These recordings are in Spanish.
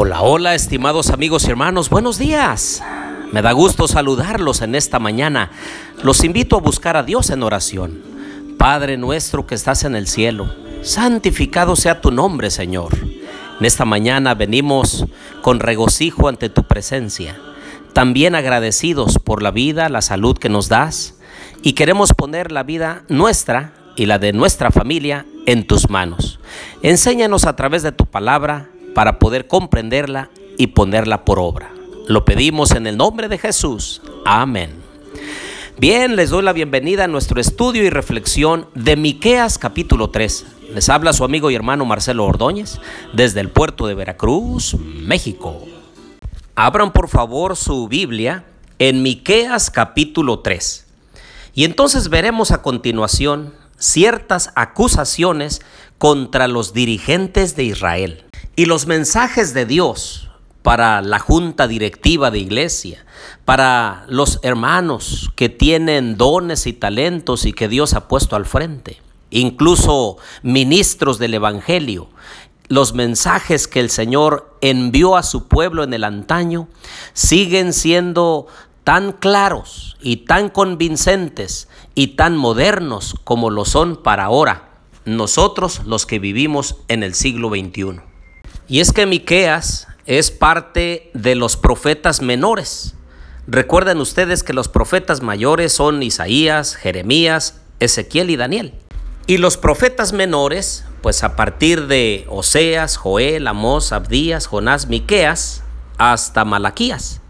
Hola, hola, estimados amigos y hermanos, buenos días. Me da gusto saludarlos en esta mañana. Los invito a buscar a Dios en oración. Padre nuestro que estás en el cielo, santificado sea tu nombre, Señor. En esta mañana venimos con regocijo ante tu presencia, también agradecidos por la vida, la salud que nos das, y queremos poner la vida nuestra y la de nuestra familia en tus manos. Enséñanos a través de tu palabra para poder comprenderla y ponerla por obra. Lo pedimos en el nombre de Jesús. Amén. Bien, les doy la bienvenida a nuestro estudio y reflexión de Miqueas capítulo 3. Les habla su amigo y hermano Marcelo Ordóñez desde el puerto de Veracruz, México. Abran por favor su Biblia en Miqueas capítulo 3. Y entonces veremos a continuación ciertas acusaciones contra los dirigentes de Israel. Y los mensajes de Dios para la junta directiva de iglesia, para los hermanos que tienen dones y talentos y que Dios ha puesto al frente, incluso ministros del Evangelio, los mensajes que el Señor envió a su pueblo en el antaño siguen siendo tan claros y tan convincentes y tan modernos como lo son para ahora, nosotros los que vivimos en el siglo XXI. Y es que Miqueas es parte de los profetas menores. Recuerden ustedes que los profetas mayores son Isaías, Jeremías, Ezequiel y Daniel. Y los profetas menores, pues a partir de Oseas, Joel, Amós, Abdías, Jonás, Miqueas, hasta Malaquías.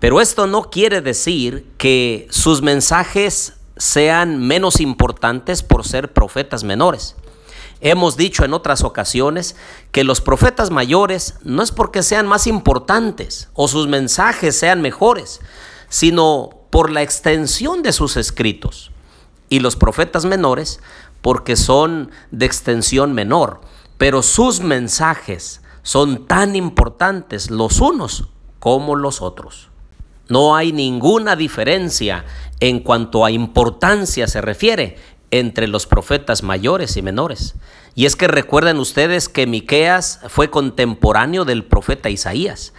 Pero esto no quiere decir que sus mensajes sean menos importantes por ser profetas menores. Hemos dicho en otras ocasiones que los profetas mayores no es porque sean más importantes o sus mensajes sean mejores, sino por la extensión de sus escritos. Y los profetas menores porque son de extensión menor, pero sus mensajes son tan importantes los unos como los otros. No hay ninguna diferencia en cuanto a importancia se refiere entre los profetas mayores y menores. Y es que recuerden ustedes que Miqueas fue contemporáneo del profeta Isaías.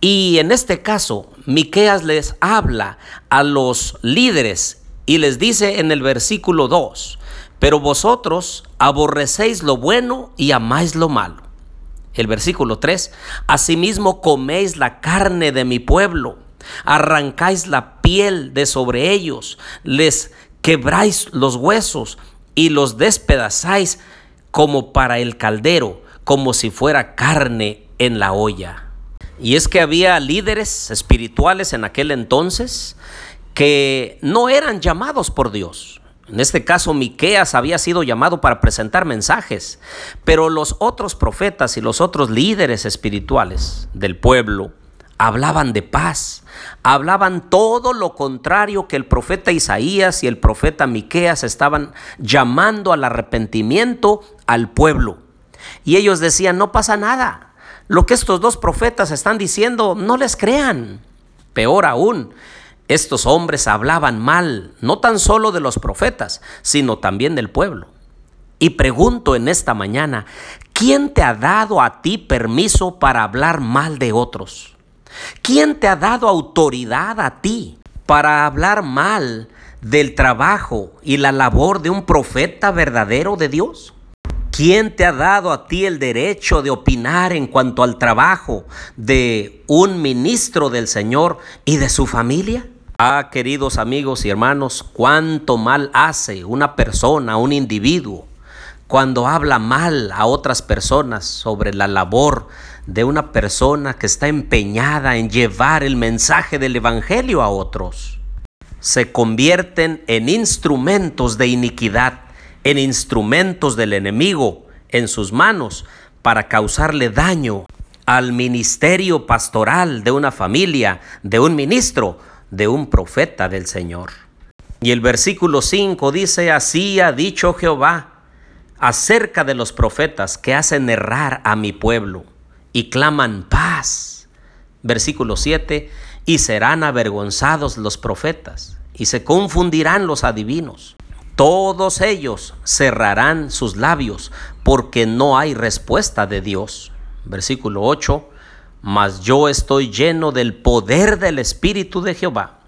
Y en este caso, Miqueas les habla a los líderes y les dice en el versículo 2, pero vosotros aborrecéis lo bueno y amáis lo malo. El versículo 3, asimismo coméis la carne de mi pueblo, arrancáis la piel de sobre ellos, les quebráis los huesos y los despedazáis como para el caldero, como si fuera carne en la olla. Y es que había líderes espirituales en aquel entonces que no eran llamados por Dios. En este caso, Miqueas había sido llamado para presentar mensajes, pero los otros profetas y los otros líderes espirituales del pueblo hablaban de paz, hablaban todo lo contrario que el profeta Isaías y el profeta Miqueas estaban llamando al arrepentimiento al pueblo. Y ellos decían, no pasa nada. Lo que estos dos profetas están diciendo, no les crean. Peor aún, estos hombres hablaban mal, no tan solo de los profetas, sino también del pueblo. Y pregunto en esta mañana, ¿quién te ha dado a ti permiso para hablar mal de otros? ¿Quién te ha dado autoridad a ti para hablar mal del trabajo y la labor de un profeta verdadero de Dios? ¿Quién te ha dado a ti el derecho de opinar en cuanto al trabajo de un ministro del Señor y de su familia? Ah, queridos amigos y hermanos, cuánto mal hace una persona, un individuo, cuando habla mal a otras personas sobre la labor de una persona que está empeñada en llevar el mensaje del Evangelio a otros. Se convierten en instrumentos de iniquidad, en instrumentos del enemigo en sus manos para causarle daño al ministerio pastoral de una familia, de un ministro, de un profeta del Señor. Y el versículo 5 dice, así ha dicho Jehová acerca de los profetas que hacen errar a mi pueblo y claman paz. Versículo 7, y serán avergonzados los profetas y se confundirán los adivinos. Todos ellos cerrarán sus labios porque no hay respuesta de Dios. Versículo 8, mas yo estoy lleno del poder del Espíritu de Jehová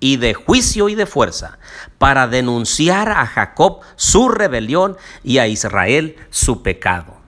y de juicio y de fuerza, para denunciar a Jacob su rebelión y a Israel su pecado.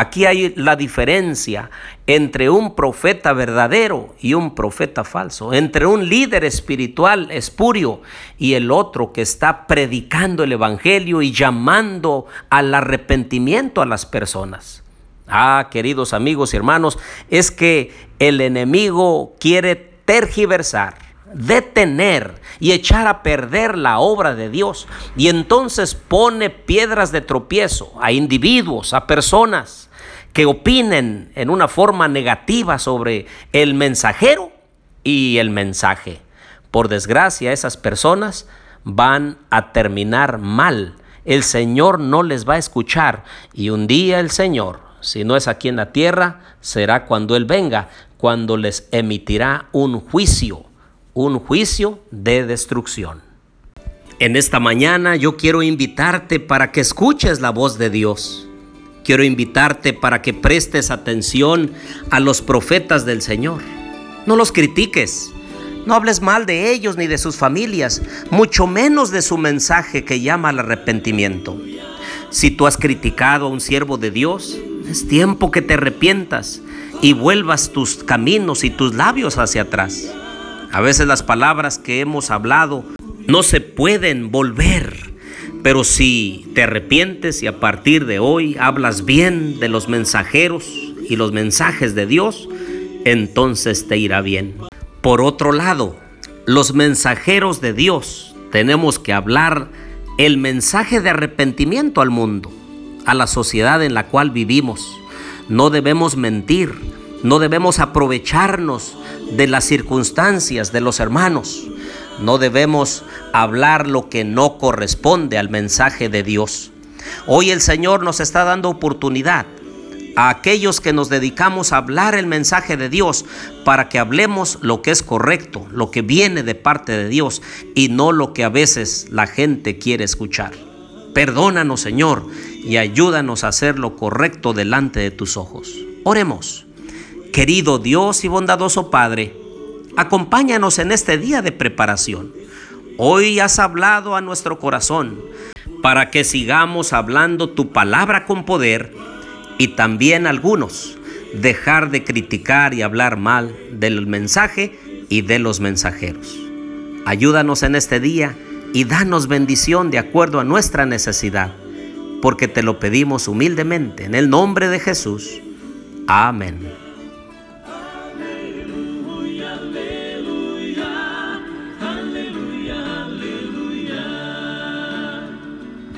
Aquí hay la diferencia entre un profeta verdadero y un profeta falso, entre un líder espiritual espurio y el otro que está predicando el Evangelio y llamando al arrepentimiento a las personas. Ah, queridos amigos y hermanos, es que el enemigo quiere tergiversar, detener y echar a perder la obra de Dios. Y entonces pone piedras de tropiezo a individuos, a personas que opinen en una forma negativa sobre el mensajero y el mensaje. Por desgracia, esas personas van a terminar mal. El Señor no les va a escuchar y un día el Señor si no es aquí en la tierra, será cuando Él venga, cuando les emitirá un juicio, un juicio de destrucción. En esta mañana yo quiero invitarte para que escuches la voz de Dios. Quiero invitarte para que prestes atención a los profetas del Señor. No los critiques, no hables mal de ellos ni de sus familias, mucho menos de su mensaje que llama al arrepentimiento. Si tú has criticado a un siervo de Dios, es tiempo que te arrepientas y vuelvas tus caminos y tus labios hacia atrás. A veces las palabras que hemos hablado no se pueden volver, pero si te arrepientes y a partir de hoy hablas bien de los mensajeros y los mensajes de Dios, entonces te irá bien. Por otro lado, los mensajeros de Dios tenemos que hablar el mensaje de arrepentimiento al mundo a la sociedad en la cual vivimos. No debemos mentir, no debemos aprovecharnos de las circunstancias de los hermanos. No debemos hablar lo que no corresponde al mensaje de Dios. Hoy el Señor nos está dando oportunidad a aquellos que nos dedicamos a hablar el mensaje de Dios para que hablemos lo que es correcto, lo que viene de parte de Dios y no lo que a veces la gente quiere escuchar. Perdónanos, Señor, y ayúdanos a hacer lo correcto delante de tus ojos. Oremos. Querido Dios y bondadoso Padre, acompáñanos en este día de preparación. Hoy has hablado a nuestro corazón para que sigamos hablando tu palabra con poder y también algunos dejar de criticar y hablar mal del mensaje y de los mensajeros. Ayúdanos en este día y danos bendición de acuerdo a nuestra necesidad, porque te lo pedimos humildemente en el nombre de Jesús. Amén.